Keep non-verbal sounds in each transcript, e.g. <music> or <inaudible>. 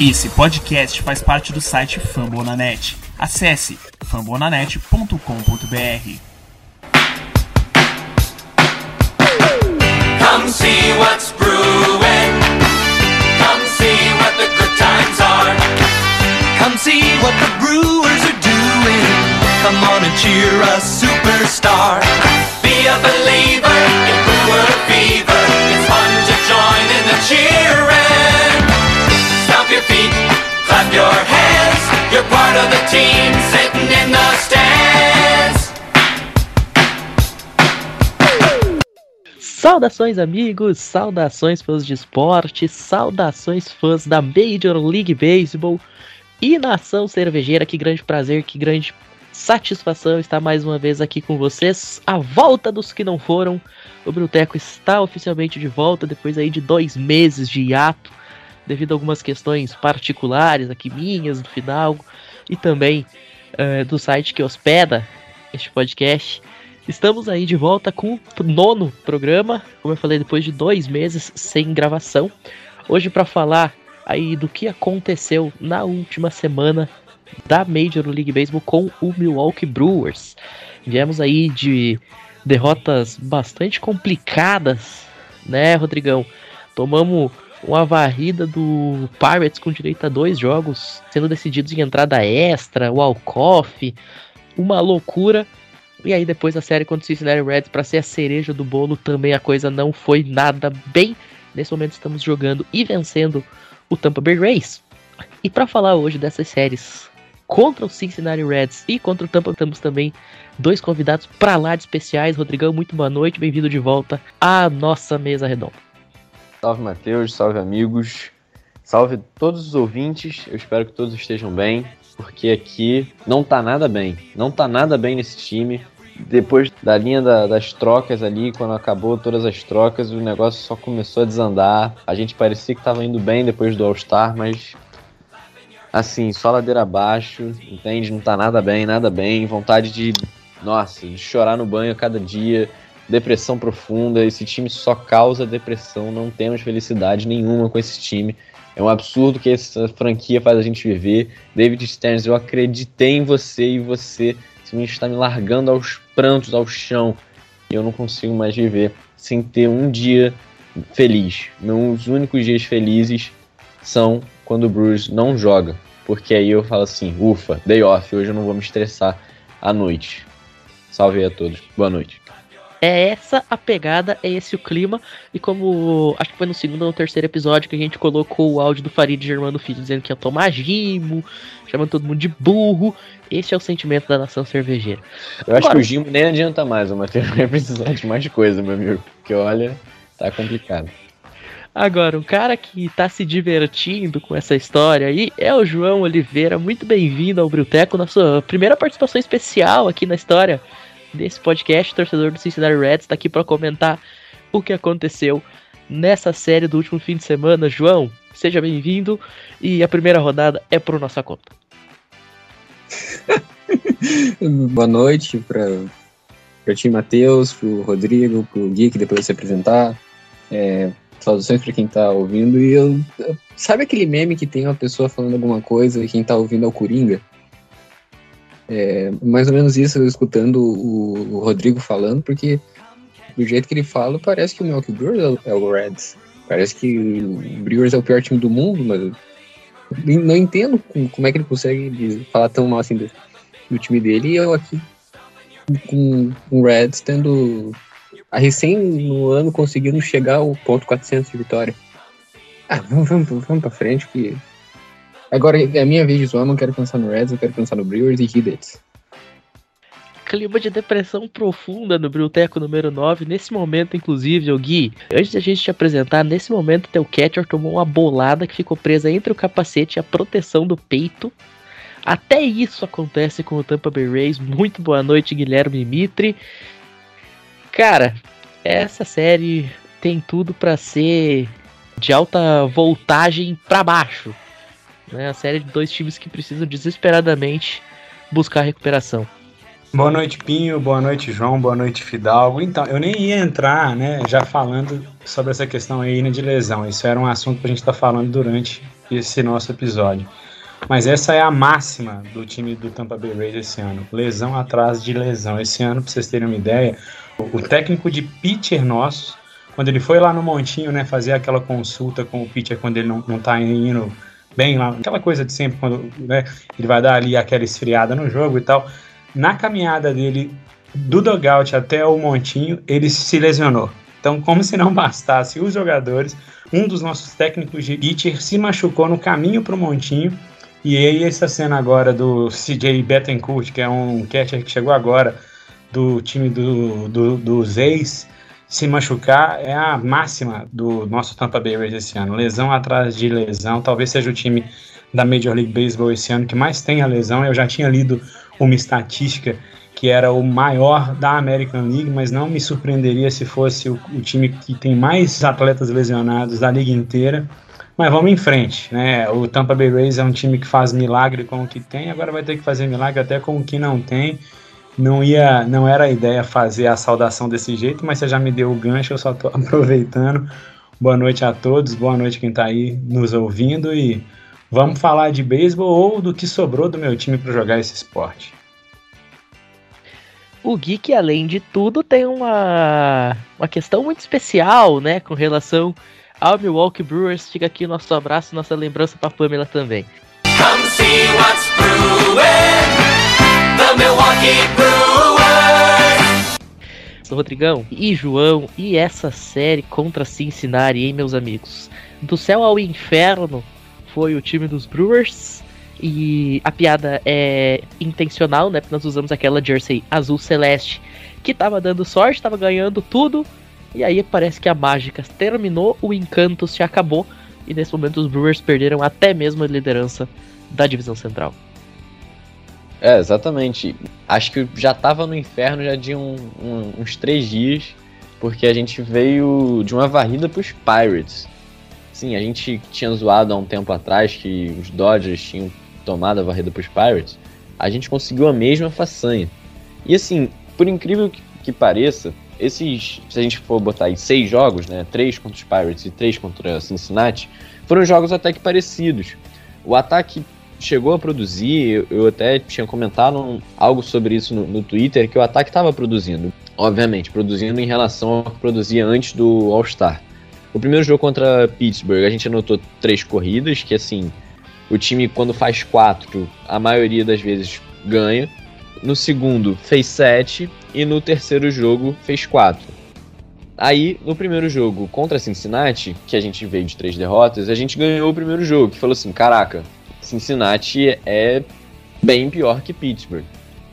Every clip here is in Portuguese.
Esse podcast faz parte do site Fambonanet. Acesse fambonanet.com.br. Come see what's brewing. Come see what the good times are. Come see what the brewers are doing. Come on and cheer a superstar. Be a believer in brewer fever. Of the team sitting in the stands. Saudações, amigos! Saudações fãs de esporte, saudações fãs da Major League Baseball e nação cervejeira. Que grande prazer, que grande satisfação estar mais uma vez aqui com vocês. A volta dos que não foram. O Bruteco está oficialmente de volta depois aí de dois meses de hiato, devido a algumas questões particulares aqui minhas no final e também eh, do site que hospeda este podcast. Estamos aí de volta com o nono programa, como eu falei, depois de dois meses sem gravação. Hoje para falar aí do que aconteceu na última semana da Major League Baseball com o Milwaukee Brewers. Viemos aí de derrotas bastante complicadas, né, Rodrigão? Tomamos uma varrida do Pirates com direito a dois jogos sendo decididos em entrada extra, o Alcoff, uma loucura. E aí depois a série contra o Cincinnati Reds para ser a cereja do bolo também a coisa não foi nada bem. Nesse momento estamos jogando e vencendo o Tampa Bay Rays. E para falar hoje dessas séries contra o Cincinnati Reds e contra o Tampa, temos também dois convidados para lá de especiais. Rodrigão, muito boa noite, bem-vindo de volta à nossa mesa redonda. Salve Matheus, salve amigos, salve todos os ouvintes. Eu espero que todos estejam bem, porque aqui não tá nada bem. Não tá nada bem nesse time. Depois da linha da- das trocas ali, quando acabou todas as trocas, o negócio só começou a desandar. A gente parecia que tava indo bem depois do All-Star, mas assim, só ladeira abaixo, entende? Não tá nada bem, nada bem. Vontade de, nossa, de chorar no banho a cada dia depressão profunda. Esse time só causa depressão. Não temos felicidade nenhuma com esse time. É um absurdo que essa franquia faz a gente viver. David Stearns, eu acreditei em você e você está me largando aos prantos, ao chão. E eu não consigo mais viver sem ter um dia feliz. Meus únicos dias felizes são quando o Bruce não joga. Porque aí eu falo assim, ufa, day off, hoje eu não vou me estressar à noite. Salve a todos. Boa noite. É essa a pegada, é esse o clima. E como acho que foi no segundo ou no terceiro episódio que a gente colocou o áudio do Farid Germano Filho dizendo que ia tomar gimo, chamando todo mundo de burro. Esse é o sentimento da nação cervejeira. Eu acho Agora- que o Gimo nem adianta mais, o Matheus vai precisar de mais coisa, meu amigo. Porque olha, tá complicado. Agora, um cara que tá se divertindo com essa história aí é o João Oliveira. Muito bem-vindo ao Brilteco, na sua primeira participação especial aqui na história desse podcast. Torcedor do Cincinnati Reds tá aqui para comentar o que aconteceu nessa série do último fim de semana. João, seja bem-vindo e a primeira rodada é por nossa conta. <laughs> Boa noite para o time Matheus, pro Rodrigo, pro Gui, que depois se apresentar. É, saudações para quem tá ouvindo. E eu, sabe aquele meme que tem uma pessoa falando alguma coisa e quem tá ouvindo é o Coringa? É, mais ou menos isso, escutando o, o Rodrigo falando, porque do jeito que ele fala, parece que o Milwaukee Brewers é o- Reds. Parece que o Brewers é o pior time do mundo, mas não entendo como é que ele consegue falar tão mal assim do, do time dele e eu aqui com o Reds tendo a recém no ano conseguindo chegar ao ponto 400 de vitória. Ah, vamos, vamos, vamos pra frente que agora é minha vez de zoar, não quero pensar no Reds, eu quero pensar no Brewers e Hidets. clima de depressão profunda no Brilteco número 9. Nesse momento, inclusive, o Gui, antes da gente te apresentar, nesse momento teu catcher tomou uma bolada que ficou presa entre o capacete e a proteção do peito. Até isso acontece com o Tampa Bay Rays. Muito boa noite, Guilherme Mitre. Cara, essa série tem tudo pra ser de alta voltagem pra baixo. Né? A série de dois times que precisam desesperadamente buscar recuperação. Boa noite, Pinho. Boa noite, João. Boa noite, Fidalgo. Então, eu nem ia entrar, né, já falando sobre essa questão aí né, de lesão. Isso era um assunto pra gente estar falando durante esse nosso episódio. Mas essa é a máxima do time do Tampa Bay Rays esse ano. Lesão atrás de lesão. Esse ano, para vocês terem uma ideia, o técnico de pitcher nosso, quando ele foi lá no Montinho, né, fazer aquela consulta com o pitcher quando ele não, não tá indo bem lá, aquela coisa de sempre, quando né, ele vai dar ali aquela esfriada no jogo e tal. Na caminhada dele do dugout até o Montinho, ele se lesionou. Então, como se não bastasse os jogadores, um dos nossos técnicos de pitcher se machucou no caminho para o Montinho. E aí, essa cena agora do CJ Betancourt, que é um catcher que chegou agora do time do, do, dos ex, se machucar é a máxima do nosso Tampa Bay Rays esse ano. Lesão atrás de lesão. Talvez seja o time da Major League Baseball esse ano que mais tem a lesão. Eu já tinha lido uma estatística que era o maior da American League, mas não me surpreenderia se fosse o, o, time que tem mais atletas lesionados da liga inteira. Mas vamos em frente, né? O Tampa Bay Rays é um time que faz milagre com o que tem, agora vai ter que fazer milagre até com o que não tem. Não ia, não era a ideia fazer a saudação desse jeito, mas você já me deu o gancho, eu só estou <laughs> aproveitando. Boa noite a todos, boa noite quem está aí nos ouvindo e vamos falar de beisebol ou do que sobrou do meu time para jogar esse esporte. O Geek, além de tudo, tem uma, uma questão muito especial, né, com relação ao Milwaukee Brewers. Fica aqui nosso abraço, nossa lembrança para Pamela também. Come see what's brewing, Milwaukee Brewers. Rodrigão e João e essa série contra Cincinnati, hein, meus amigos? Do céu ao inferno foi o time dos Brewers e a piada é intencional, né? Porque nós usamos aquela jersey azul celeste que tava dando sorte, tava ganhando tudo. E aí parece que a mágica terminou, o encanto se acabou. E nesse momento os Brewers perderam até mesmo a liderança da divisão central. É, exatamente. Acho que já tava no inferno já de um, um, uns três dias, porque a gente veio de uma varrida pros Pirates. Sim, a gente tinha zoado há um tempo atrás que os Dodgers tinham tomada a varrida para os Pirates, a gente conseguiu a mesma façanha. E assim, por incrível que, que, pareça, esses, se a gente for botar aí seis jogos, né, três contra os Pirates e três contra Cincinnati, foram jogos até que parecidos. O ataque chegou a produzir, eu, até tinha comentado algo sobre isso no, no Twitter, que o ataque estava produzindo. Obviamente, produzindo em relação ao que produzia antes do All-Star. O primeiro jogo contra Pittsburgh, a gente anotou três corridas, que assim, o time, quando faz quatro, a maioria das vezes ganha. No segundo, fez sete. E no terceiro jogo, fez quatro. Aí, no primeiro jogo contra Cincinnati, que a gente veio de três derrotas, a gente ganhou o primeiro jogo, que falou assim: caraca, Cincinnati é bem pior que Pittsburgh.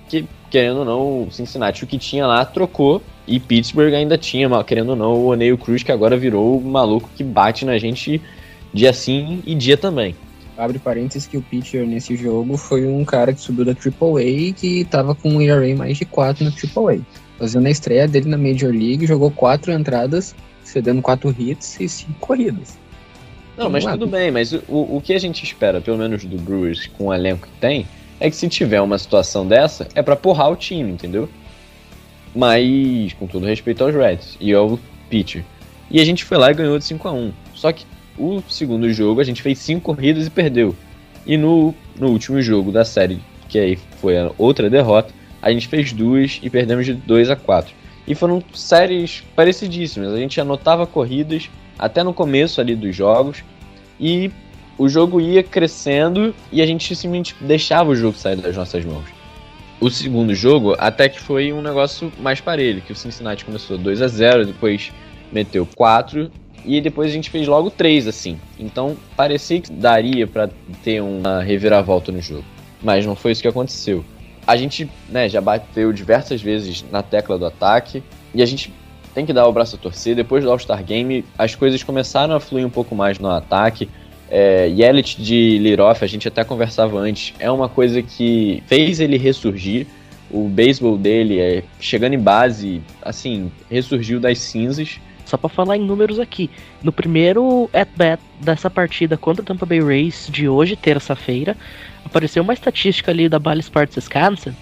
Que, querendo ou não, Cincinnati o que tinha lá trocou e Pittsburgh ainda tinha, querendo ou não, o O'Neill Cruz, que agora virou o maluco que bate na gente dia sim e dia também abre parênteses que o pitcher nesse jogo foi um cara que subiu da AAA que tava com um ERA mais de 4 na AAA. Fazendo a estreia dele na Major League, jogou quatro entradas, cedendo quatro hits e cinco corridas. Não, mas tudo bem, mas o, o que a gente espera, pelo menos do Brewers, com o elenco que tem, é que se tiver uma situação dessa, é para porrar o time, entendeu? Mas, com todo respeito aos Reds e ao pitcher. E a gente foi lá e ganhou de 5 a 1 Só que o segundo jogo a gente fez cinco corridas e perdeu. E no, no último jogo da série, que aí foi a outra derrota, a gente fez duas e perdemos de 2 a 4. E foram séries parecidíssimas. A gente anotava corridas até no começo ali dos jogos e o jogo ia crescendo e a gente simplesmente deixava o jogo sair das nossas mãos. O segundo jogo até que foi um negócio mais parelho, que o Cincinnati começou 2 a 0, depois meteu 4 e depois a gente fez logo três, assim. Então parecia que daria para ter uma reviravolta no jogo. Mas não foi isso que aconteceu. A gente né, já bateu diversas vezes na tecla do ataque e a gente tem que dar o braço a torcer. Depois do All-Star Game, as coisas começaram a fluir um pouco mais no ataque. É, Yelich de Liroff, a gente até conversava antes, é uma coisa que fez ele ressurgir. O beisebol dele, é, chegando em base, assim, ressurgiu das cinzas. Só para falar em números aqui, no primeiro at-bat dessa partida contra o Tampa Bay Rays de hoje, terça-feira, apareceu uma estatística ali da Bally Sports Wisconsin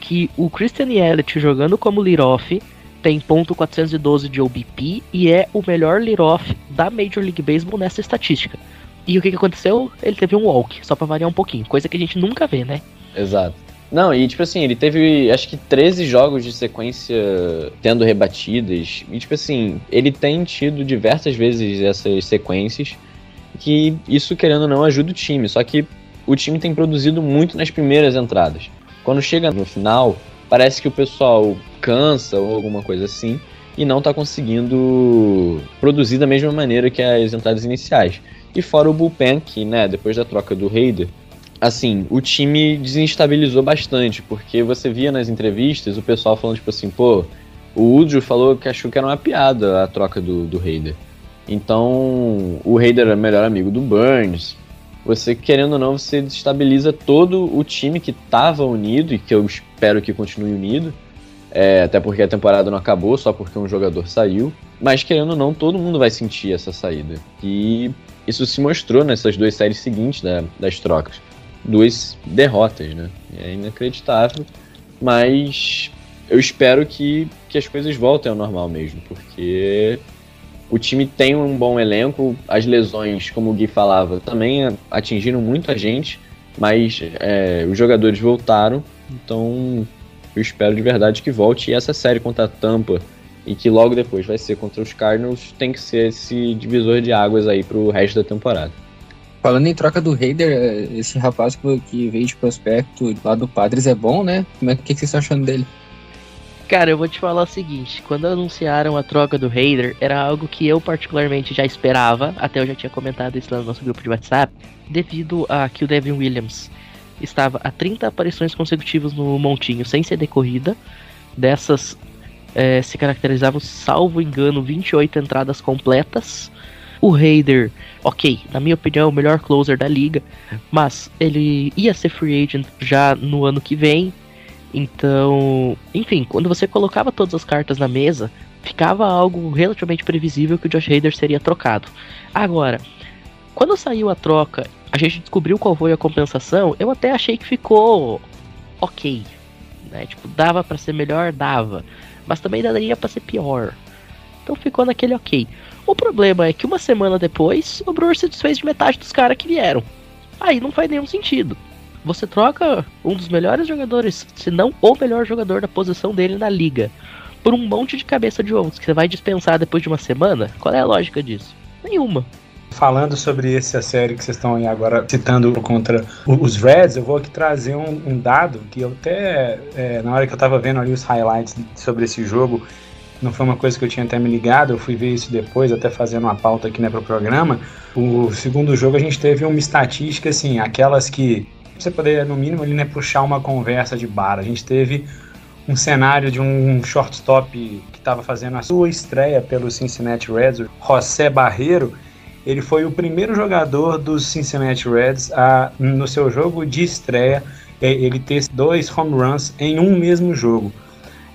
que o Christian Yelich jogando como leadoff tem ponto .412 de OBP e é o melhor leadoff da Major League Baseball nessa estatística. E o que, que aconteceu? Ele teve um walk, só pra variar um pouquinho, coisa que a gente nunca vê, né? Exato. Não, e tipo assim, ele teve acho que 13 jogos de sequência tendo rebatidas. E tipo assim, ele tem tido diversas vezes essas sequências. Que isso, querendo ou não, ajuda o time. Só que o time tem produzido muito nas primeiras entradas. Quando chega no final, parece que o pessoal cansa ou alguma coisa assim. E não tá conseguindo produzir da mesma maneira que as entradas iniciais. E fora o bullpen, que, né, depois da troca do Raider, assim, o time desestabilizou bastante, porque você via nas entrevistas o pessoal falando, tipo assim, pô, o Udjo falou que achou que era uma piada a troca do, do Raider. Então, o Raider era o melhor amigo do Burns. Você, querendo ou não, você desestabiliza todo o time que estava unido e que eu espero que continue unido. É, até porque a temporada não acabou só porque um jogador saiu. Mas, querendo ou não, todo mundo vai sentir essa saída. E isso se mostrou nessas duas séries seguintes né, das trocas duas derrotas, né? É inacreditável, mas eu espero que, que as coisas voltem ao normal mesmo, porque o time tem um bom elenco, as lesões, como o Gui falava, também atingiram muita gente, mas é, os jogadores voltaram, então eu espero de verdade que volte. E essa série contra a Tampa e que logo depois vai ser contra os Cardinals tem que ser esse divisor de águas aí para o resto da temporada. Falando em troca do Raider, é, esse rapaz que veio de prospecto lá do Padres é bom, né? Como é que, que vocês estão achando dele? Cara, eu vou te falar o seguinte: quando anunciaram a troca do Raider, era algo que eu particularmente já esperava, até eu já tinha comentado isso lá no nosso grupo de WhatsApp, devido a que o Devin Williams estava a 30 aparições consecutivas no Montinho sem ser decorrida. Dessas é, se caracterizavam, salvo engano, 28 entradas completas. O Raider, ok, na minha opinião, é o melhor closer da liga, mas ele ia ser free agent já no ano que vem. Então, enfim, quando você colocava todas as cartas na mesa, ficava algo relativamente previsível que o Josh Hader seria trocado. Agora, quando saiu a troca, a gente descobriu qual foi a compensação, eu até achei que ficou ok, né? Tipo, dava para ser melhor, dava, mas também daria para ser pior. Então ficou naquele ok. O problema é que uma semana depois, o Brewer se desfez de metade dos caras que vieram. Aí não faz nenhum sentido. Você troca um dos melhores jogadores, se não o melhor jogador da posição dele na liga, por um monte de cabeça de ovos que você vai dispensar depois de uma semana? Qual é a lógica disso? Nenhuma. Falando sobre essa série que vocês estão aí agora citando contra os Reds, eu vou aqui trazer um, um dado que eu até, é, na hora que eu tava vendo ali os highlights sobre esse jogo, não foi uma coisa que eu tinha até me ligado, eu fui ver isso depois, até fazendo uma pauta aqui né, para o programa. O segundo jogo a gente teve uma estatística, assim, aquelas que você poderia, no mínimo, ali, né, puxar uma conversa de bar. A gente teve um cenário de um shortstop que estava fazendo a sua estreia pelo Cincinnati Reds, José Barreiro. Ele foi o primeiro jogador dos Cincinnati Reds a, no seu jogo de estreia, ele ter dois home runs em um mesmo jogo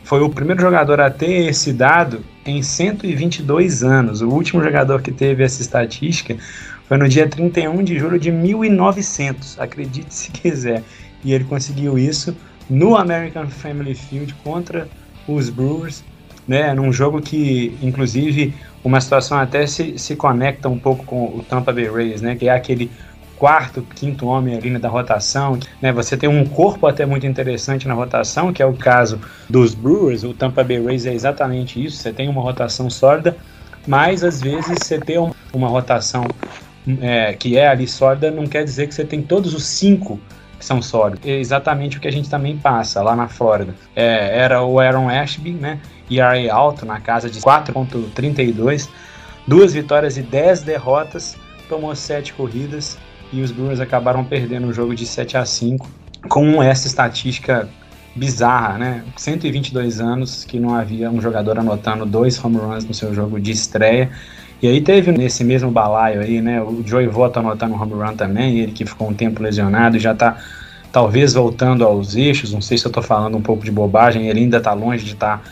foi o primeiro jogador a ter esse dado em 122 anos. O último jogador que teve essa estatística foi no dia 31 de julho de 1900, acredite se quiser. E ele conseguiu isso no American Family Field contra os Brewers, né, num jogo que, inclusive, uma situação até se, se conecta um pouco com o Tampa Bay Rays, né, que é aquele quarto, quinto homem ali da rotação. Né? Você tem um corpo até muito interessante na rotação, que é o caso dos Brewers. O Tampa Bay Rays é exatamente isso. Você tem uma rotação sólida, mas às vezes você tem uma rotação é, que é ali sólida, não quer dizer que você tem todos os cinco que são sólidos. É exatamente o que a gente também passa lá na Flórida. É, era o Aaron Ashby, né? ERA alto, na casa de 4.32, duas vitórias e 10 derrotas, tomou sete corridas, e os Brewers acabaram perdendo o jogo de 7 a 5 com essa estatística bizarra, né? 122 anos que não havia um jogador anotando dois home runs no seu jogo de estreia. E aí teve nesse mesmo balaio aí, né? O Joey Votto anotando um home run também, ele que ficou um tempo lesionado e já tá talvez voltando aos eixos. Não sei se eu tô falando um pouco de bobagem, ele ainda tá longe de estar tá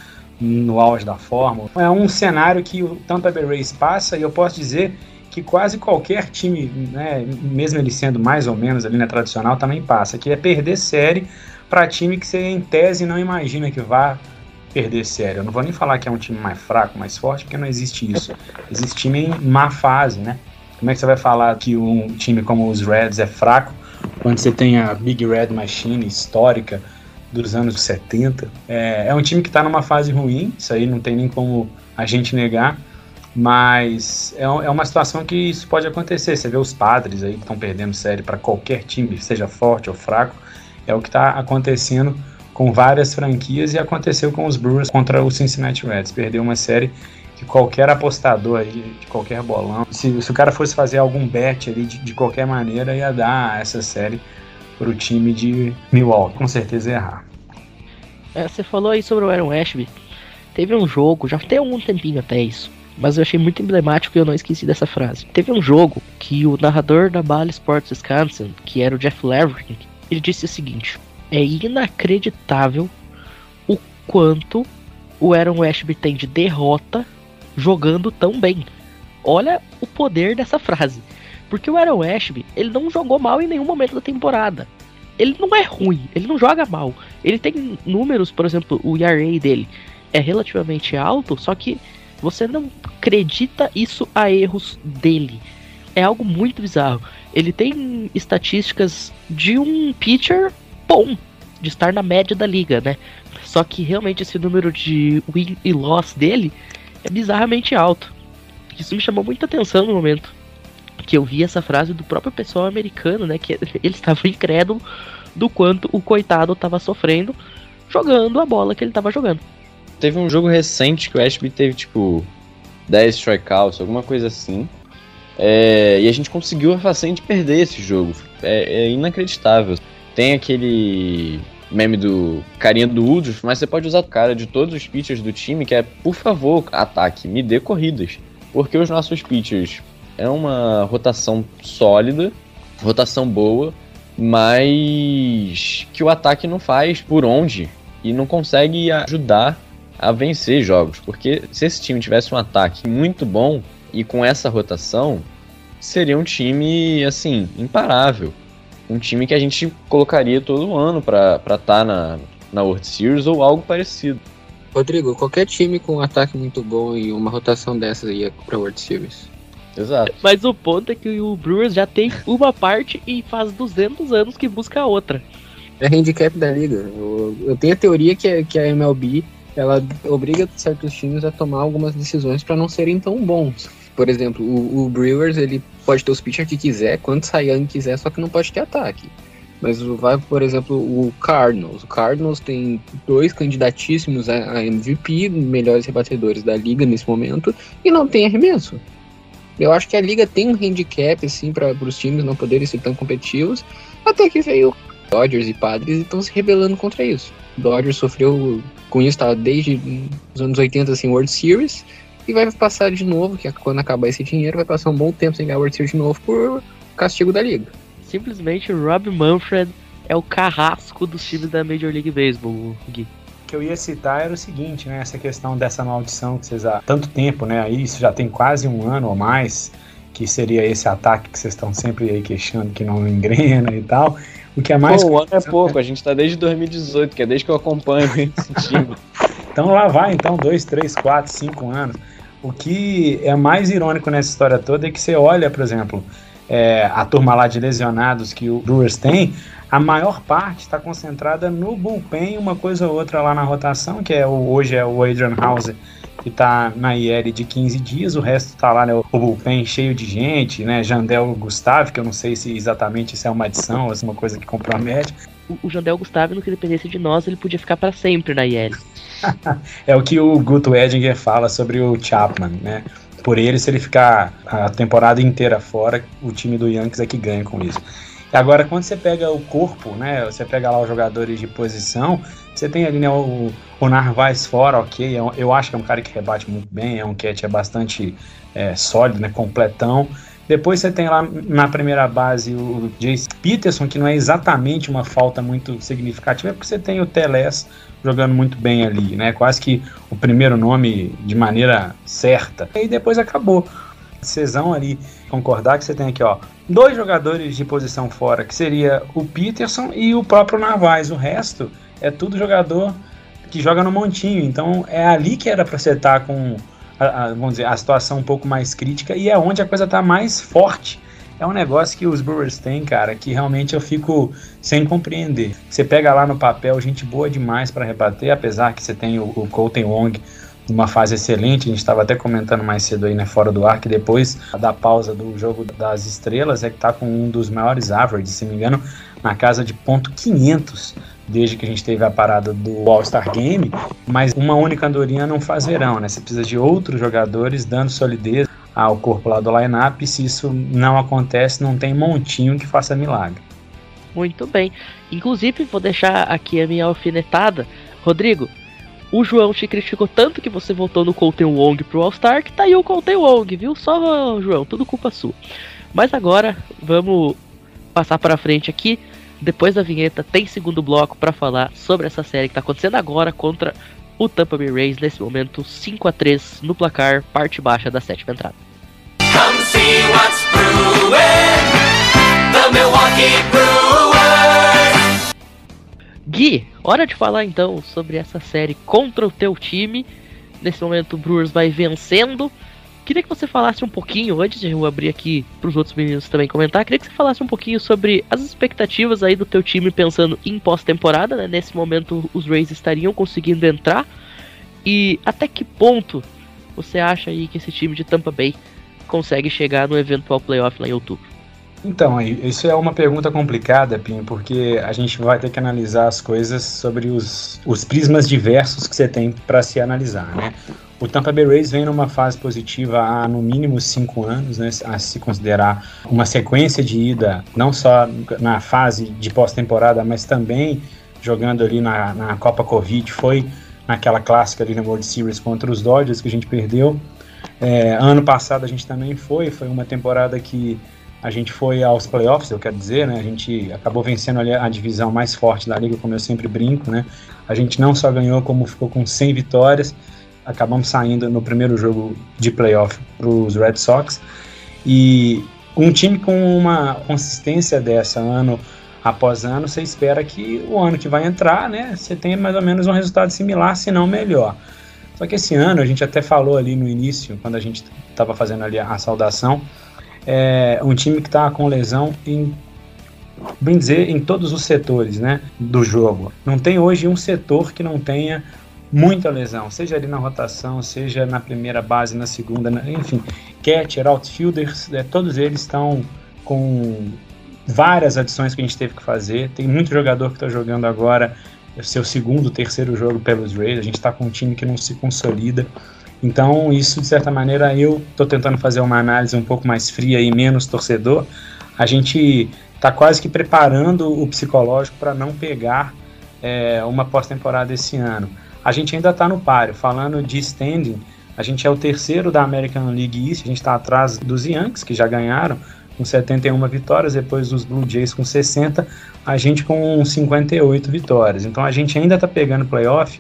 no auge da forma. É um cenário que o Tampa Bay Rays passa e eu posso dizer que quase qualquer time, né, mesmo ele sendo mais ou menos ali na tradicional, também passa, que é perder série para time que você em tese não imagina que vá perder série. Eu não vou nem falar que é um time mais fraco, mais forte, porque não existe isso. Existe time em má fase, né? Como é que você vai falar que um time como os Reds é fraco quando você tem a Big Red Machine histórica dos anos 70? É, é um time que está numa fase ruim, isso aí não tem nem como a gente negar, mas é, é uma situação que isso pode acontecer. Você vê os padres aí que estão perdendo série para qualquer time, seja forte ou fraco, é o que está acontecendo com várias franquias e aconteceu com os Brewers contra o Cincinnati Reds. Perdeu uma série que qualquer apostador aí, de qualquer bolão, se, se o cara fosse fazer algum bet ali de, de qualquer maneira, ia dar essa série para o time de Milwaukee. Com certeza ia errar. É, você falou aí sobre o Aaron Ashby. Teve um jogo, já tem algum tempinho até isso, mas eu achei muito emblemático e eu não esqueci dessa frase. Teve um jogo que o narrador da Bally Sports Wisconsin, que era o Jeff Levering, ele disse o seguinte: É inacreditável o quanto o Aaron Ashby tem de derrota jogando tão bem. Olha o poder dessa frase. Porque o Aaron Ashby, ele não jogou mal em nenhum momento da temporada. Ele não é ruim, ele não joga mal. Ele tem números, por exemplo, o ERA dele é relativamente alto, só que você não acredita isso a erros dele. É algo muito bizarro. Ele tem estatísticas de um pitcher bom, de estar na média da liga, né? Só que realmente esse número de win e loss dele é bizarramente alto. Isso me chamou muita atenção no momento que eu vi essa frase do próprio pessoal americano, né? Que <laughs> ele estava incrédulo do quanto o coitado estava sofrendo jogando a bola que ele estava jogando. Teve um jogo recente que o Ashby teve tipo 10 strikeouts, alguma coisa assim. É, e a gente conseguiu a façanha de perder esse jogo. É, é, inacreditável. Tem aquele meme do carinha do Woodruff, mas você pode usar o cara de todos os pitchers do time, que é, por favor, ataque, me dê corridas. Porque os nossos pitchers é uma rotação sólida, rotação boa, mas que o ataque não faz por onde e não consegue ajudar a vencer jogos. Porque se esse time tivesse um ataque muito bom e com essa rotação, seria um time, assim, imparável. Um time que a gente colocaria todo ano para estar tá na, na World Series ou algo parecido. Rodrigo, qualquer time com um ataque muito bom e uma rotação dessas ia pra World Series. Exato. Mas o ponto é que o Brewers já tem uma parte e faz 200 anos que busca a outra. É handicap da liga. Eu, eu tenho a teoria que, a- que a MLB ela obriga certos times a tomar algumas decisões para não serem tão bons. Por exemplo, o, o Brewers ele pode ter os pitchers que quiser, quantos Young quiser, só que não pode ter ataque. Mas o- vai, por exemplo, o Cardinals. O Cardinals tem dois candidatíssimos a, MVP, melhores rebatedores da liga nesse momento, e não tem arremesso. Eu acho que a liga tem um handicap assim para os times não poderem ser tão competitivos, até que veio Dodgers e Padres e estão se rebelando contra isso. Dodgers sofreu com isso, tá desde os anos 80 assim, World Series, e vai passar de novo, que é quando acabar esse dinheiro, vai passar um bom tempo sem ganhar World Series de novo por castigo da liga. Simplesmente o Rob Manfred é o carrasco dos times da Major League Baseball, Gui. O que eu ia citar era o seguinte, né? Essa questão dessa maldição que vocês há tanto tempo, né? Aí isso já tem quase um ano ou mais, que seria esse ataque que vocês estão sempre aí queixando que não engrena e tal. O que é mais. Pô, um ano é pouco, a gente tá desde 2018, que é desde que eu acompanho esse time. Então lá vai, então, dois, três, quatro, cinco anos. O que é mais irônico nessa história toda é que você olha, por exemplo, é, a turma lá de lesionados que o Brewers tem, a maior parte está concentrada no bullpen, uma coisa ou outra lá na rotação, que é o, hoje é o Adrian Hauser, que está na IL de 15 dias, o resto está lá, né, o bullpen cheio de gente, né, Jandel Gustavo, que eu não sei se exatamente isso é uma adição ou se é uma coisa que compromete, O, o Jandel Gustavo, no que dependesse de nós, ele podia ficar para sempre na IL. <laughs> É o que o Guto Edinger fala sobre o Chapman, né? Por ele, se ele ficar a temporada inteira fora, o time do Yankees é que ganha com isso. Agora, quando você pega o corpo, né? Você pega lá os jogadores de posição, você tem ali né, o, o Narvaez fora, ok. é Eu acho que é um cara que rebate muito bem, é um catch é bastante é, sólido, né? Completão. Depois você tem lá na primeira base o Jace Peterson, que não é exatamente uma falta muito significativa, é porque você tem o Teles jogando muito bem ali, né? Quase que o primeiro nome de maneira certa. E depois acabou. Cesão ali, concordar que você tem aqui, ó, dois jogadores de posição fora, que seria o Peterson e o próprio Narvaez. O resto é tudo jogador que joga no montinho. Então é ali que era pra você estar com a, a, vamos dizer, a situação um pouco mais crítica e é onde a coisa está mais forte. É um negócio que os Brewers têm, cara, que realmente eu fico sem compreender. Você pega lá no papel, gente boa demais para rebater, apesar que você tem o, o Colton Wong numa fase excelente. A gente estava até comentando mais cedo aí, né, fora do ar, que depois da pausa do jogo das estrelas é que tá com um dos maiores averages, se não me engano, na casa de ponto 500 desde que a gente teve a parada do All-Star Game, mas uma única andorinha não faz verão, né? Você precisa de outros jogadores dando solidez ao corpo lá do line-up, e se isso não acontece, não tem montinho que faça milagre. Muito bem. Inclusive, vou deixar aqui a minha alfinetada. Rodrigo, o João te criticou tanto que você votou no Colton Wong pro All-Star que tá aí o Colton Wong, viu? Só, João, tudo culpa sua. Mas agora, vamos passar para frente aqui. Depois da vinheta, tem segundo bloco para falar sobre essa série que tá acontecendo agora contra o Tampa Bay Rays, nesse momento 5 a 3 no placar, parte baixa da sétima entrada. Come see what's brewing. The Milwaukee Brewers. Gui, hora de falar então sobre essa série contra o teu time. Nesse momento o Brewers vai vencendo. Queria que você falasse um pouquinho, antes de eu abrir aqui para os outros meninos também comentar, queria que você falasse um pouquinho sobre as expectativas aí do teu time pensando em pós-temporada, né? Nesse momento os Rays estariam conseguindo entrar e até que ponto você acha aí que esse time de Tampa Bay consegue chegar no eventual playoff lá em outubro? Então, isso é uma pergunta complicada, Pinho, porque a gente vai ter que analisar as coisas sobre os, os prismas diversos que você tem para se analisar, né? O Tampa Bay Rays vem numa fase positiva há no mínimo cinco anos, né, a se considerar uma sequência de ida, não só na fase de pós-temporada, mas também jogando ali na, na Copa Covid, foi naquela clássica ali na World Series contra os Dodgers que a gente perdeu. É, ano passado a gente também foi, foi uma temporada que a gente foi aos playoffs, eu quero dizer, né? A gente acabou vencendo ali a divisão mais forte da liga, como eu sempre brinco, né? A gente não só ganhou, como ficou com 100 vitórias acabamos saindo no primeiro jogo de playoff para os Red Sox. E um time com uma consistência dessa ano após ano, você espera que o ano que vai entrar, né, você tenha mais ou menos um resultado similar, se não melhor. Só que esse ano, a gente até falou ali no início, quando a gente estava fazendo ali a saudação, é um time que está com lesão em bem dizer, em todos os setores né, do jogo. Não tem hoje um setor que não tenha muita lesão, seja ali na rotação, seja na primeira base, na segunda, na, enfim, catcher, outfielders, é, todos eles estão com várias adições que a gente teve que fazer. Tem muito jogador que está jogando agora o seu segundo, terceiro jogo pelos Rays. A gente está com um time que não se consolida. Então, isso, de certa maneira, eu estou tentando fazer uma análise um pouco mais fria e menos torcedor. A gente está quase que preparando o psicológico para não pegar é, uma pós-temporada esse ano a gente ainda está no páreo. Falando de standing, a gente é o terceiro da American League East, a gente está atrás dos Yankees, que já ganharam, com 71 vitórias, depois dos Blue Jays com 60, a gente com 58 vitórias. Então a gente ainda está pegando playoff,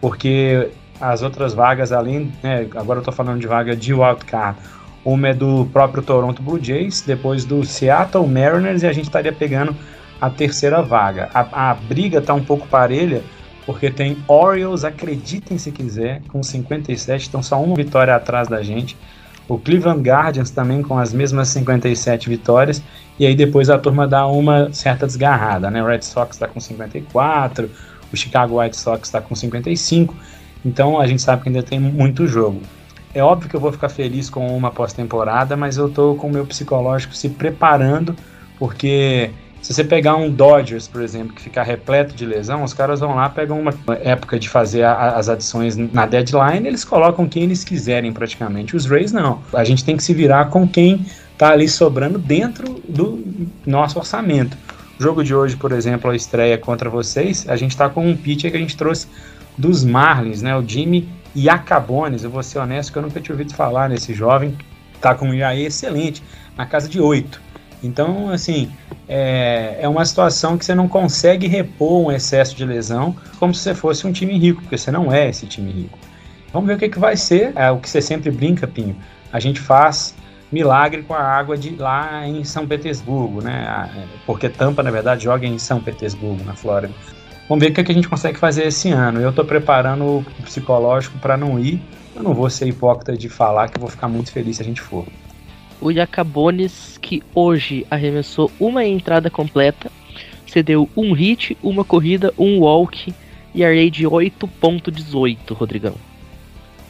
porque as outras vagas, além, né, agora eu estou falando de vaga de wildcard, uma é do próprio Toronto Blue Jays, depois do Seattle Mariners, e a gente estaria pegando a terceira vaga. A, a briga está um pouco parelha, porque tem Orioles, acreditem se quiser, com 57, então só uma vitória atrás da gente. O Cleveland Guardians também com as mesmas 57 vitórias, e aí depois a turma dá uma certa desgarrada, né? O Red Sox está com 54, o Chicago White Sox está com 55, então a gente sabe que ainda tem muito jogo. É óbvio que eu vou ficar feliz com uma pós-temporada, mas eu estou com o meu psicológico se preparando, porque se você pegar um Dodgers, por exemplo, que ficar repleto de lesão, os caras vão lá, pegam uma época de fazer a, as adições na deadline, eles colocam quem eles quiserem praticamente. Os Rays não. A gente tem que se virar com quem tá ali sobrando dentro do nosso orçamento. O jogo de hoje, por exemplo, a estreia contra vocês, a gente tá com um pitcher que a gente trouxe dos Marlins, né? O Jimmy Iacabones. Eu vou ser honesto que eu nunca tinha ouvido falar nesse jovem. Tá com um ERA excelente, na casa de 8. Então, assim, é, é uma situação que você não consegue repor um excesso de lesão como se você fosse um time rico, porque você não é esse time rico. Vamos ver o que, que vai ser. É o que você sempre brinca, Pinho. A gente faz milagre com a água de lá em São Petersburgo, né? É, porque Tampa, na verdade, joga em São Petersburgo, na Flórida. Vamos ver o que, que a gente consegue fazer esse ano. Eu estou preparando o psicológico para não ir eu não vou ser hipócrita de falar que eu vou ficar muito feliz se a gente for. O Jacabones, que hoje arremessou uma entrada completa, cedeu um hit, uma corrida, um walk e array de 8.18, Rodrigão.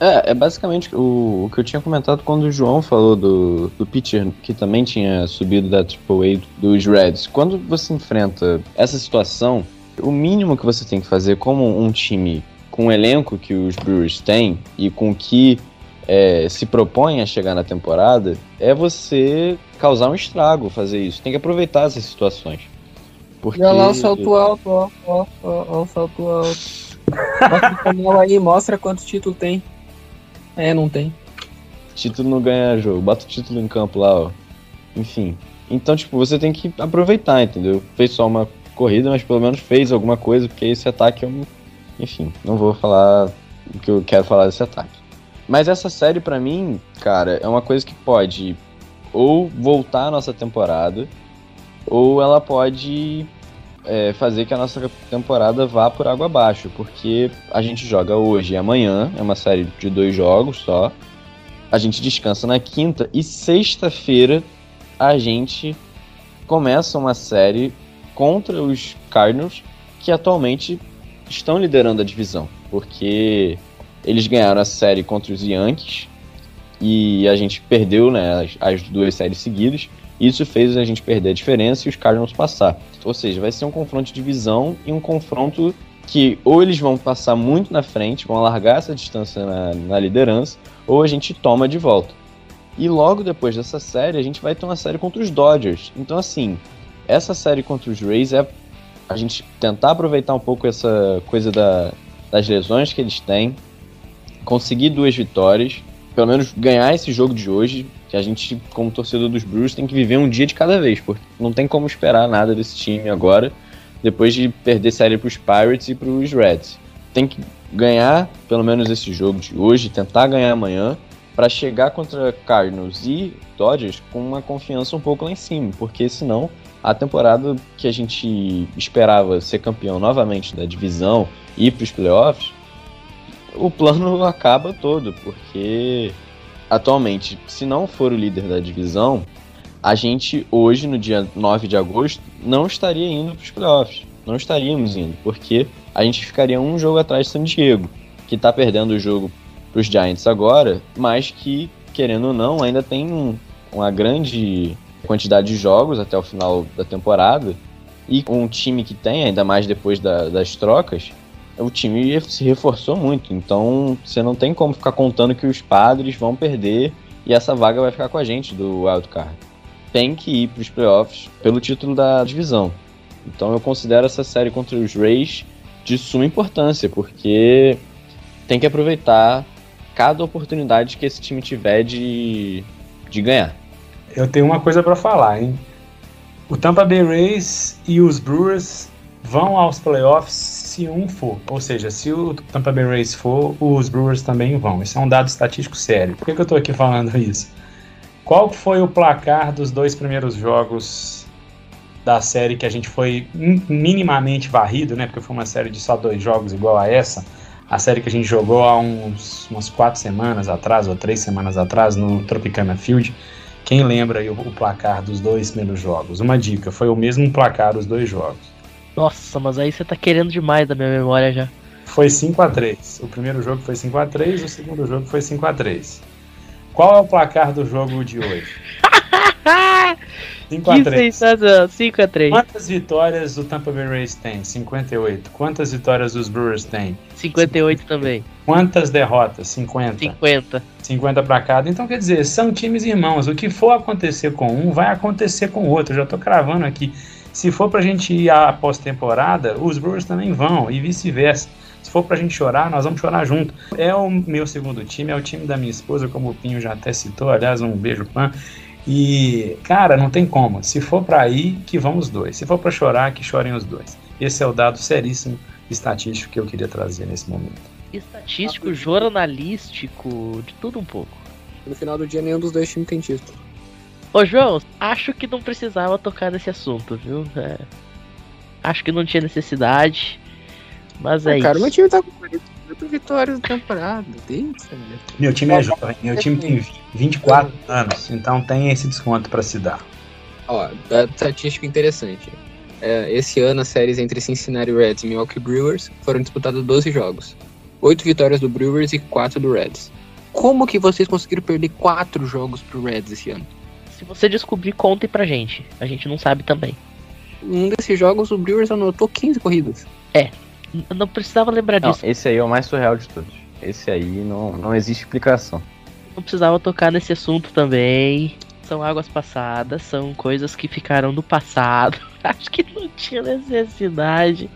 É, é basicamente o, o que eu tinha comentado quando o João falou do, do pitcher que também tinha subido da AAA dos Reds. Quando você enfrenta essa situação, o mínimo que você tem que fazer como um time com o elenco que os Brewers têm e com que é, se propõe a chegar na temporada é você causar um estrago, fazer isso. Tem que aproveitar essas situações. Porque... Olha lá o salto alto, ó, ó, ó, ó o salto alto. Canal aí, mostra quantos títulos tem. É, não tem. título não ganha jogo, bota o título em campo lá, ó. Enfim. Então, tipo, você tem que aproveitar, entendeu? Fez só uma corrida, mas pelo menos fez alguma coisa, porque esse ataque é um. Enfim, não vou falar o que eu quero falar desse ataque. Mas essa série, pra mim, cara, é uma coisa que pode ou voltar a nossa temporada, ou ela pode é, fazer que a nossa temporada vá por água abaixo, porque a gente joga hoje e amanhã, é uma série de dois jogos só. A gente descansa na quinta e sexta-feira a gente começa uma série contra os Cardinals, que atualmente estão liderando a divisão, porque eles ganharam a série contra os Yankees e a gente perdeu né, as, as duas séries seguidas. Isso fez a gente perder a diferença e os Cardinals passar. Ou seja, vai ser um confronto de divisão e um confronto que ou eles vão passar muito na frente, vão alargar essa distância na, na liderança, ou a gente toma de volta. E logo depois dessa série, a gente vai ter uma série contra os Dodgers. Então, assim, essa série contra os Rays é a gente tentar aproveitar um pouco essa coisa da, das lesões que eles têm, conseguir duas vitórias, pelo menos ganhar esse jogo de hoje, que a gente, como torcedor dos Brewers, tem que viver um dia de cada vez, porque não tem como esperar nada desse time agora, depois de perder série para os Pirates e para os Reds. Tem que ganhar pelo menos esse jogo de hoje, tentar ganhar amanhã, para chegar contra Cardinals e Dodgers com uma confiança um pouco lá em cima, porque senão a temporada que a gente esperava ser campeão novamente da divisão e ir para os playoffs, o plano <laughs> acaba todo, porque atualmente, se não for o líder da divisão, a gente hoje, no dia 9 de agosto, não estaria indo para os playoffs. Não estaríamos indo, porque a gente ficaria um jogo atrás de San Diego, que está perdendo o jogo para os Giants agora, mas que, querendo ou não, ainda tem um, uma grande quantidade de jogos até o final da temporada. E um time que tem, ainda mais depois da, das trocas, o time se reforçou muito. Então você não tem como ficar contando que os padres vão perder e essa vaga vai ficar com a gente do wildcard. Tem que ir para os playoffs pelo título da divisão. Então eu considero essa série contra os Rays de suma importância, porque tem que aproveitar cada oportunidade que esse time tiver de, de ganhar. Eu tenho uma coisa para falar, hein? O Tampa Bay Rays e os Brewers vão aos playoffs se um for. Ou seja, se o Tampa Bay Rays for, os Brewers também vão. Isso é um dado estatístico sério. Por que, que eu estou aqui falando isso? Qual foi o placar dos dois primeiros jogos da série que a gente foi minimamente varrido, né? Porque foi uma série de só dois jogos igual a essa. A série que a gente jogou há uns, umas quatro semanas atrás, ou três semanas atrás, no Tropicana Field. Quem lembra o, o placar dos dois primeiros jogos? Uma dica, foi o mesmo placar dos dois jogos. Nossa, mas aí você tá querendo demais da minha memória já. Foi 5 a 3 O primeiro jogo foi 5 a 3 o segundo jogo foi 5 a 3 Qual é o placar do jogo de hoje? <laughs> 5 a 3 5 a 3 Quantas vitórias o Tampa Bay Rays tem? 58. Quantas vitórias os Brewers têm? 58 também. Quantas derrotas? 50. 50. 50 para cada. Então, quer dizer, são times irmãos. O que for acontecer com um, vai acontecer com o outro. Eu já tô cravando aqui. Se for pra gente ir à pós-temporada, os Brewers também vão, e vice-versa. Se for pra gente chorar, nós vamos chorar junto. É o meu segundo time, é o time da minha esposa, como o Pinho já até citou. Aliás, um beijo, Pan. E, cara, não tem como. Se for pra ir, que vão os dois. Se for pra chorar, que chorem os dois. Esse é o dado seríssimo estatístico que eu queria trazer nesse momento. Estatístico, jornalístico, de tudo um pouco. No final do dia, nenhum dos dois times tem título. Ô João, acho que não precisava tocar nesse assunto, viu? É, acho que não tinha necessidade. Mas é Ah, cara, isso. meu time tá com 40, oito vitórias na temporada. Deus. Meu time é jovem, meu time tem 24 anos, então tem esse desconto pra se dar. Ó, estatística interessante. É, esse ano, as séries entre Cincinnati Reds e Milwaukee Brewers foram disputadas 12 jogos. Oito vitórias do Brewers e quatro do Reds. Como que vocês conseguiram perder quatro jogos pro Reds esse ano? Se você descobrir, conte pra gente. A gente não sabe também. Um desses jogos, o Brewers anotou 15 corridas. N- Não precisava lembrar Não, disso. esse aí é o mais surreal de todos. Esse aí não, não existe explicação. Não precisava tocar nesse assunto também. São águas passadas, são coisas que ficaram no passado. <laughs> Acho que não tinha necessidade.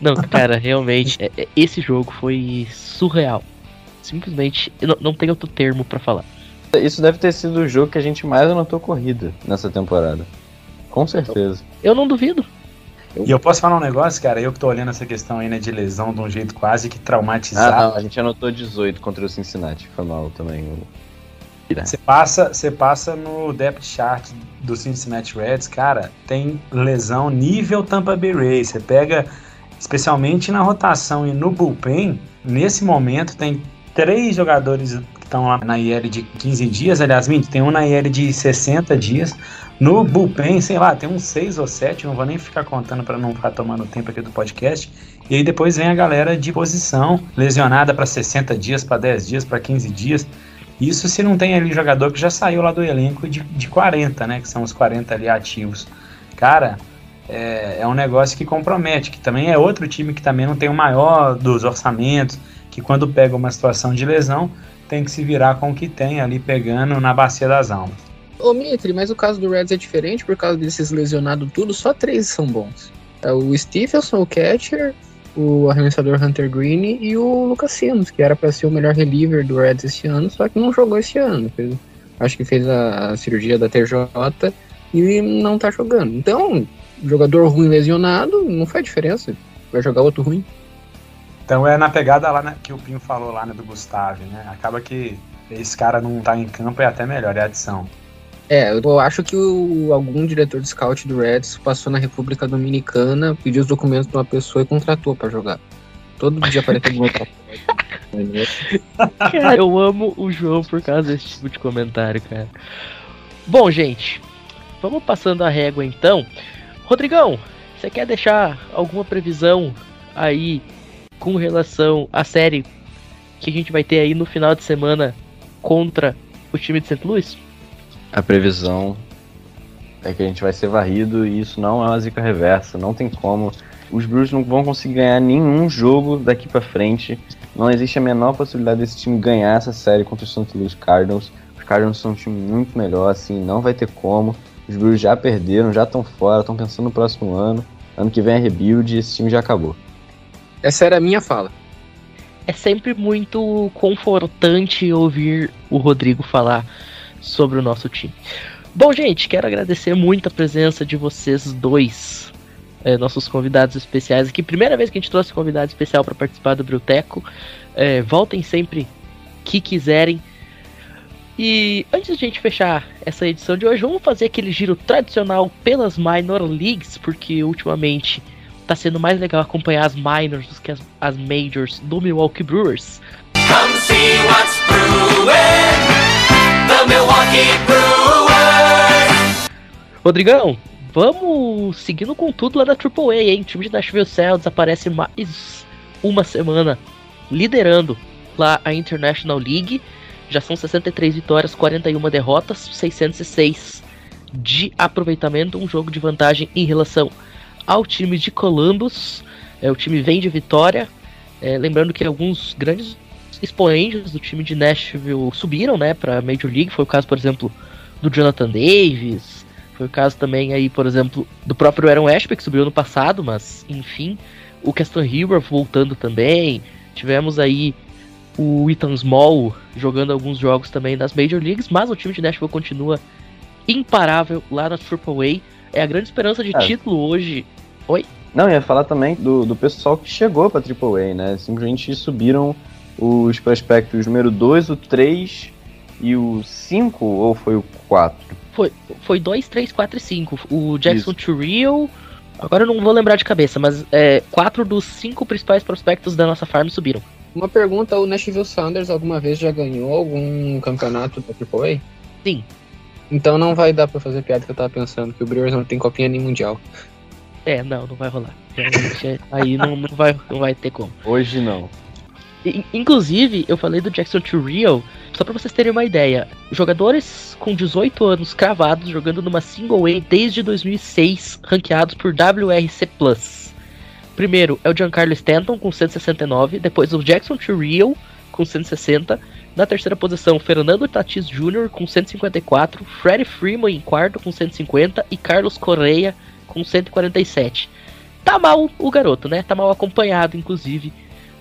Não, <laughs> cara, realmente, é- é- esse jogo foi surreal. Simplesmente, não, não tem outro termo pra falar. Isso deve ter sido o jogo que a gente mais anotou corrida nessa temporada. Com certeza. Eu não duvido. E eu posso falar um negócio, cara? Eu que tô olhando essa questão aí, né, de lesão de um jeito quase que Ah, traumatizado. não, a gente anotou 18 contra o Cincinnati. Foi mal também. Você passa, você passa no depth chart do Cincinnati Reds, cara, tem lesão nível Tampa Bay Rays. Você pega, especialmente na rotação e no bullpen, nesse momento tem três jogadores estão lá na IL de 15 dias, aliás, minto, tem um na IL de 60 dias. No bullpen, sei lá, tem uns seis ou sete, não vou nem ficar contando para não ficar tomando tempo aqui do podcast. E aí depois vem a galera de posição lesionada para 60 dias, para 10 dias, para 15 dias. Isso se não tem ali jogador que já saiu lá do elenco de, de 40, né? Que são os 40 ali ativos. Cara, é, é um negócio que compromete, que também é outro time que também não tem o maior dos orçamentos, que quando pega uma situação de lesão, tem que se virar com o que tem ali pegando na bacia das almas. Ô, Mitri, mas o caso do Reds é diferente por causa desses lesionados tudo, só três são bons. É o Stephenson, o catcher, o arremessador Hunter Green e o Lucas Sims, que era para ser o melhor reliever do Reds esse ano, só que não jogou esse ano. Fez- acho que fez a, cirurgia da TJ e não tá jogando. Então, jogador ruim lesionado não faz diferença. Vai jogar outro ruim. Então é na pegada lá né, que o Pinho falou lá né, do Gustavo, né? Acaba que esse cara não tá em campo é até melhor, é adição. É, eu acho que o- algum diretor de scout do Reds passou na República Dominicana, pediu os documentos de uma pessoa e contratou pra jogar. Todo dia aparece alguma coisa. Cara, <laughs> eu amo o João por causa desse tipo de comentário, cara. Bom, gente, vamos passando a régua então. Rodrigão, você quer deixar alguma previsão aí com relação à série que a gente vai ter aí no final de semana contra o time de St. Louis? A previsão é que a gente vai ser varrido e isso não é uma zica reversa, não tem como. Os Brewers não vão conseguir ganhar nenhum jogo daqui pra frente. Não existe a menor possibilidade desse time ganhar essa série contra o St. Louis Cardinals. Os Cardinals são um time muito melhor, assim, não vai ter como. Os Brewers já perderam, já estão fora, estão pensando no próximo ano. Ano que vem é rebuild e esse time já acabou. Essa era a minha fala. É sempre muito confortante ouvir o Rodrigo falar sobre o nosso time. Bom, gente, quero agradecer muito a presença de vocês dois, eh, nossos convidados especiais aqui. Primeira vez que a gente trouxe convidado especial para participar do Brioteco. Eh, voltem sempre que quiserem. E antes de a gente fechar essa edição de hoje, vamos fazer aquele giro tradicional pelas minor leagues, porque ultimamente tá sendo mais legal acompanhar as minors do que as, as majors do Milwaukee Brewers. Come see what's brewing. The Milwaukee Brewers. Rodrigão, vamos seguindo com tudo lá da AAA, hein? O time de Nashville Celtics aparece mais uma semana liderando lá a International League. Já são 63 vitórias, 41 derrotas, 606 de aproveitamento, um jogo de vantagem em relação ao time de Columbus. É, o time vem de vitória. É, lembrando que alguns grandes expoentes do time de Nashville subiram, né, para Major League. Foi o caso, por exemplo, do Jonathan Davis. Foi o caso também aí, por exemplo, do próprio Aaron Ashby, que subiu no passado, mas enfim, o Keston Hill voltando também. Tivemos aí o Ethan Small jogando alguns jogos também das Major Leagues, mas o time de Nashville continua imparável lá na AAA. É a grande esperança de É. título hoje. Não, ia falar também do, do pessoal que chegou pra AAA, né? Simplesmente subiram os prospectos número 2, o 3 e o 5, ou foi o 4? Foi 2, 3, 4 e 5. O Jackson Turrill, Agora eu não vou lembrar de cabeça, mas é, quatro dos cinco principais prospectos da nossa farm subiram. Uma pergunta, o Nashville Sounders alguma vez já ganhou algum campeonato da AAA? Sim. Então não vai dar pra fazer piada que eu tava pensando, que o Brewers não tem copinha nem mundial. É, não, não vai rolar. Realmente, aí não, não, vai, não vai ter como. Hoje não. Inclusive, eu falei do Jackson to Real, só pra vocês terem uma ideia. Jogadores com 18 anos cravados jogando numa single A desde 2006, ranqueados por WRC+. Primeiro é o Giancarlo Stanton com 169, depois o Jackson to Real com 160, na terceira posição Fernando Tatis Jr. com 154, Freddie Freeman em quarto com 150 e Carlos Correia com 147. Tá mal o garoto, né? Tá mal acompanhado, inclusive,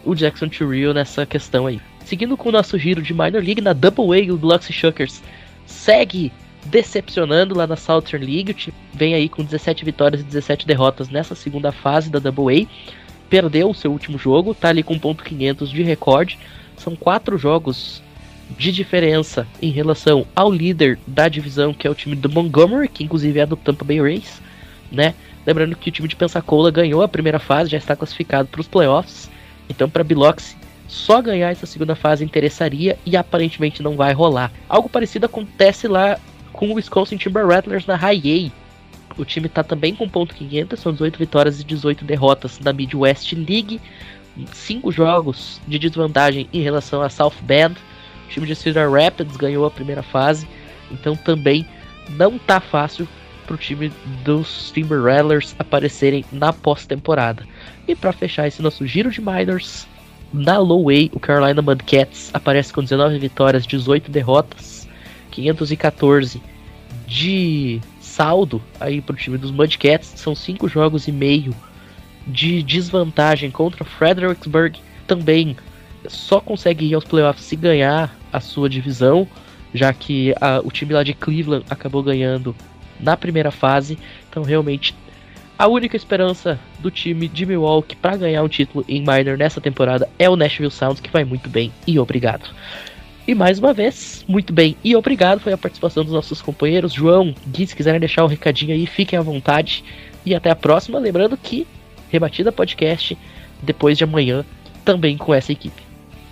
o Jackson Churrill nessa questão aí. Seguindo com o nosso giro de Minor League, na Double A, o Biloxi Shuckers segue decepcionando lá na Southern League. O time vem aí com 17 vitórias e 17 derrotas nessa segunda fase da Double A. Perdeu o seu último jogo, tá ali com ponto .500 de recorde. São quatro jogos de diferença em relação ao líder da divisão, que é o time do Montgomery, que inclusive é do Tampa Bay Rays, né? Lembrando que o time de Pensacola ganhou a primeira fase, já está classificado para os playoffs. Então, para Biloxi, só ganhar essa segunda fase interessaria e aparentemente não vai rolar. Algo parecido acontece lá com o Wisconsin Timber Rattlers na High A. O time está também com ponto 500, são 18 vitórias e 18 derrotas na Midwest League. Cinco jogos de desvantagem em relação a South Bend. O time de Cedar Rapids ganhou a primeira fase, então também não tá fácil pro time dos Timber Rattlers aparecerem na pós-temporada. E para fechar esse nosso giro de minors, na Low A, o Carolina Mudcats aparece com 19 vitórias, 18 derrotas, 514 de saldo aí pro time dos Mudcats, são 5 jogos e meio de desvantagem contra Fredericksburg, também só consegue ir aos playoffs se ganhar a sua divisão, já que a- o time lá de Cleveland acabou ganhando na primeira fase. Então, realmente, a única esperança do time de Milwaukee para ganhar um título em minor nessa temporada é o Nashville Sounds, que vai muito bem e obrigado. E mais uma vez, muito bem e obrigado foi a participação dos nossos companheiros. João, Gui, se quiserem deixar um recadinho aí, fiquem à vontade. E até a próxima. Lembrando que Rebatida Podcast, depois de amanhã, também com essa equipe.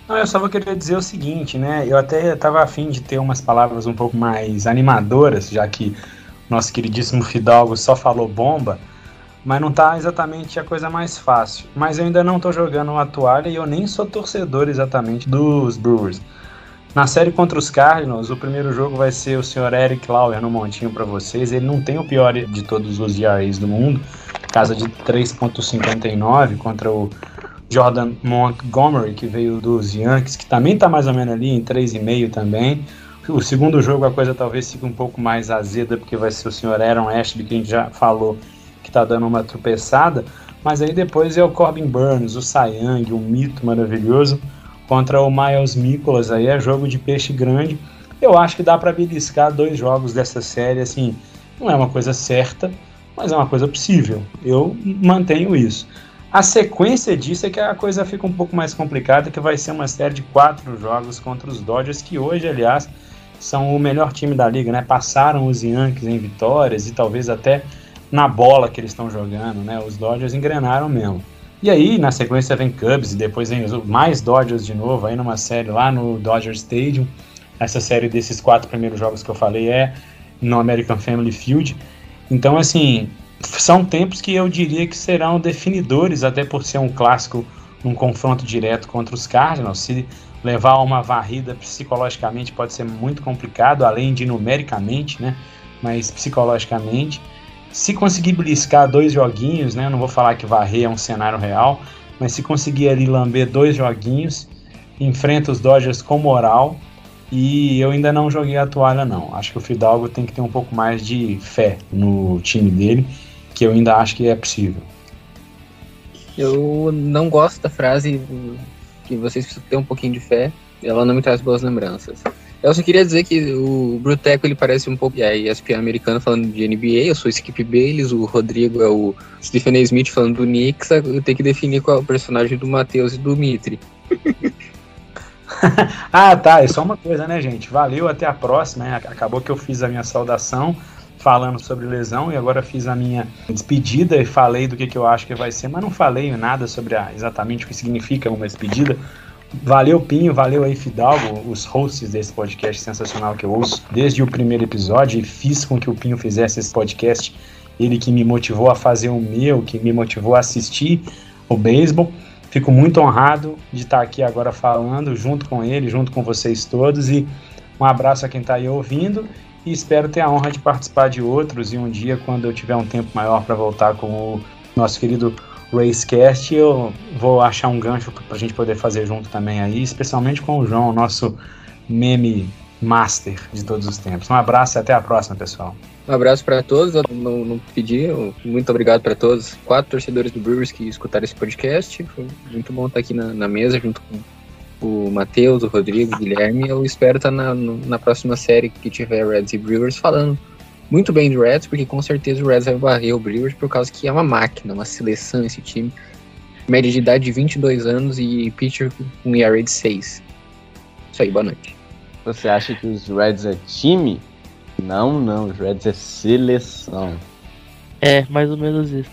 Não, eu só vou querer dizer o seguinte, né? Eu até estava afim de ter umas palavras um pouco mais animadoras, já que nosso queridíssimo Fidalgo só falou bomba, mas não tá exatamente a coisa mais fácil. Mas eu ainda não tô jogando a toalha e eu nem sou torcedor exatamente dos Brewers. Na série contra os Cardinals, o primeiro jogo vai ser o Sr. Eric Lauer no montinho para vocês. Ele não tem o pior de todos os ERAs do mundo, casa de 3.59 contra o Jordan Montgomery, que veio dos Yankees, que também está mais ou menos ali em 3,5 também. O segundo jogo a coisa talvez fique um pouco mais azeda, porque vai ser o senhor Aaron Ashby, que a gente já falou que está dando uma tropeçada. Mas aí depois é o Corbin Burns, o Young, um mito maravilhoso, contra o Miles Nicholas, aí é jogo de peixe grande. Eu acho que dá para beliscar dois jogos dessa série, assim, não é uma coisa certa, mas é uma coisa possível. Eu mantenho isso. A sequência disso é que a coisa fica um pouco mais complicada, que vai ser uma série de quatro jogos contra os Dodgers, que hoje, aliás, são o melhor time da liga, né? Passaram os Yankees em vitórias e talvez até na bola que eles estão jogando, né? Os Dodgers engrenaram mesmo. E aí, na sequência, vem Cubs e depois vem mais Dodgers de novo, aí numa série lá no Dodger Stadium. Essa série desses quatro primeiros jogos que eu falei é no American Family Field. Então, assim, são tempos que eu diria que serão definidores, até por ser um clássico num confronto direto contra os Cardinals. Se levar uma varrida psicologicamente pode ser muito complicado, além de numericamente, né? Mas psicologicamente. Se conseguir beliscar dois joguinhos, né? Não vou falar que varrer é um cenário real, mas se conseguir ali lamber dois joguinhos, enfrenta os Dodgers com moral. E eu ainda não joguei a toalha, não. Acho que o Fidalgo tem que ter um pouco mais de fé no time dele, que eu ainda acho que é possível. Eu não gosto da frase que vocês precisam ter um pouquinho de fé. Ela não me traz boas lembranças. Eu só queria dizer que o Bruteco ele parece um pouco a ESPN americana falando de NBA. Eu sou Skip Bayless, o Rodrigo é o Stephen A. Smith falando do Knicks. Eu tenho que definir qual é o personagem do Matheus e do Mitri. <laughs> ah, tá. É só uma coisa, né, gente? Valeu, até a próxima. Acabou que eu fiz a minha saudação. Falando sobre lesão e agora fiz a minha despedida e falei do que, que eu acho que vai ser, mas não falei nada sobre a, exatamente o que significa uma despedida. Valeu, Pinho, valeu aí, Fidalgo, os hosts desse podcast sensacional que eu ouço desde o primeiro episódio e fiz com que o Pinho fizesse esse podcast. Ele que me motivou a fazer o meu, que me motivou a assistir o beisebol. Fico muito honrado de estar aqui agora falando junto com ele, junto com vocês todos e um abraço a quem está aí ouvindo e espero ter a honra de participar de outros e um dia, quando eu tiver um tempo maior para voltar com o nosso querido Racecast, eu vou achar um gancho para a gente poder fazer junto também aí, especialmente com o João, nosso meme master de todos os tempos. Um abraço e até a próxima, pessoal. Um abraço para todos, eu não, não pedi, muito obrigado para todos, quatro torcedores do Brewers que escutaram esse podcast. Foi muito bom estar aqui na, na mesa junto com o Matheus, o Rodrigo, o Guilherme. Eu espero estar na, na próxima série que tiver Reds e Brewers falando muito bem do Reds, porque com certeza o Reds vai varrer o Brewers por causa que é uma máquina, uma seleção esse time. Média de idade de 22 anos e pitcher com ERA de 6. Isso aí, boa noite. Você acha que os Reds é time? Não, não, os Reds é seleção. É, mais ou menos isso.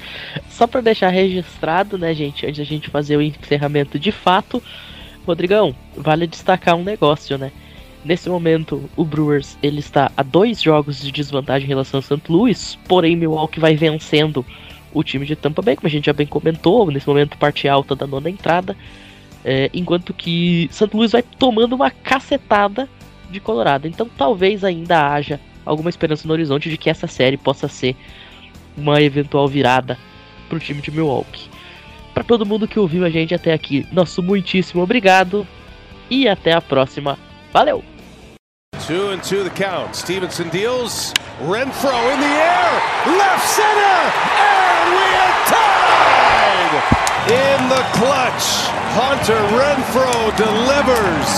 Só para deixar registrado, né, gente, antes da gente fazer o encerramento de fato, Rodrigão, vale destacar um negócio, né? Nesse momento, o Brewers ele está a dois jogos de desvantagem em relação ao St. Louis, porém Milwaukee vai vencendo o time de Tampa Bay, como a gente já bem comentou, nesse momento parte alta da nona entrada, é, enquanto que St. Louis vai tomando uma cacetada de Colorado. Então talvez ainda haja alguma esperança no horizonte de que essa série possa ser uma eventual virada para o time de Milwaukee. Para todo mundo que ouviu a gente até aqui, nosso muitíssimo obrigado e até a próxima. Valeu! Two and two the count. Stevenson deals. Renfro in the air. Left center. And we are tied in the clutch. Hunter Renfro delivers.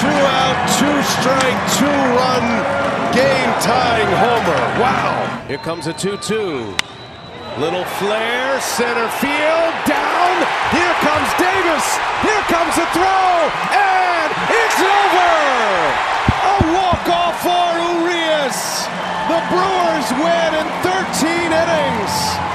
Two out, two strike, two run game tying homer. Wow. Here comes a 2 2. Little flare, center field, down. Here comes Davis. Here comes the throw. And it's over. A walk-off for Urias. The Brewers win in 13 innings.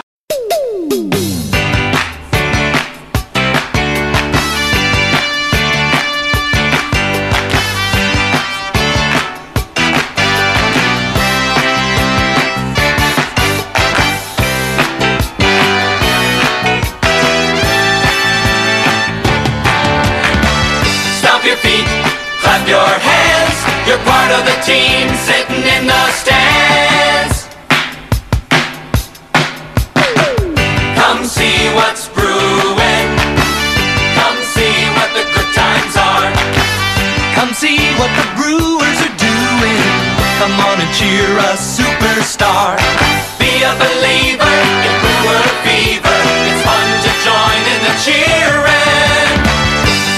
Part of the team sitting in the stands. Come see what's brewing. Come see what the good times are. Come see what the brewers are doing. Come on and cheer a superstar. Be a believer in brewer fever. It's fun to join in the cheering.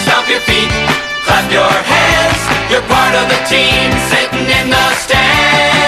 Stomp your feet, clap your hands. You're part of the team sitting in the stands.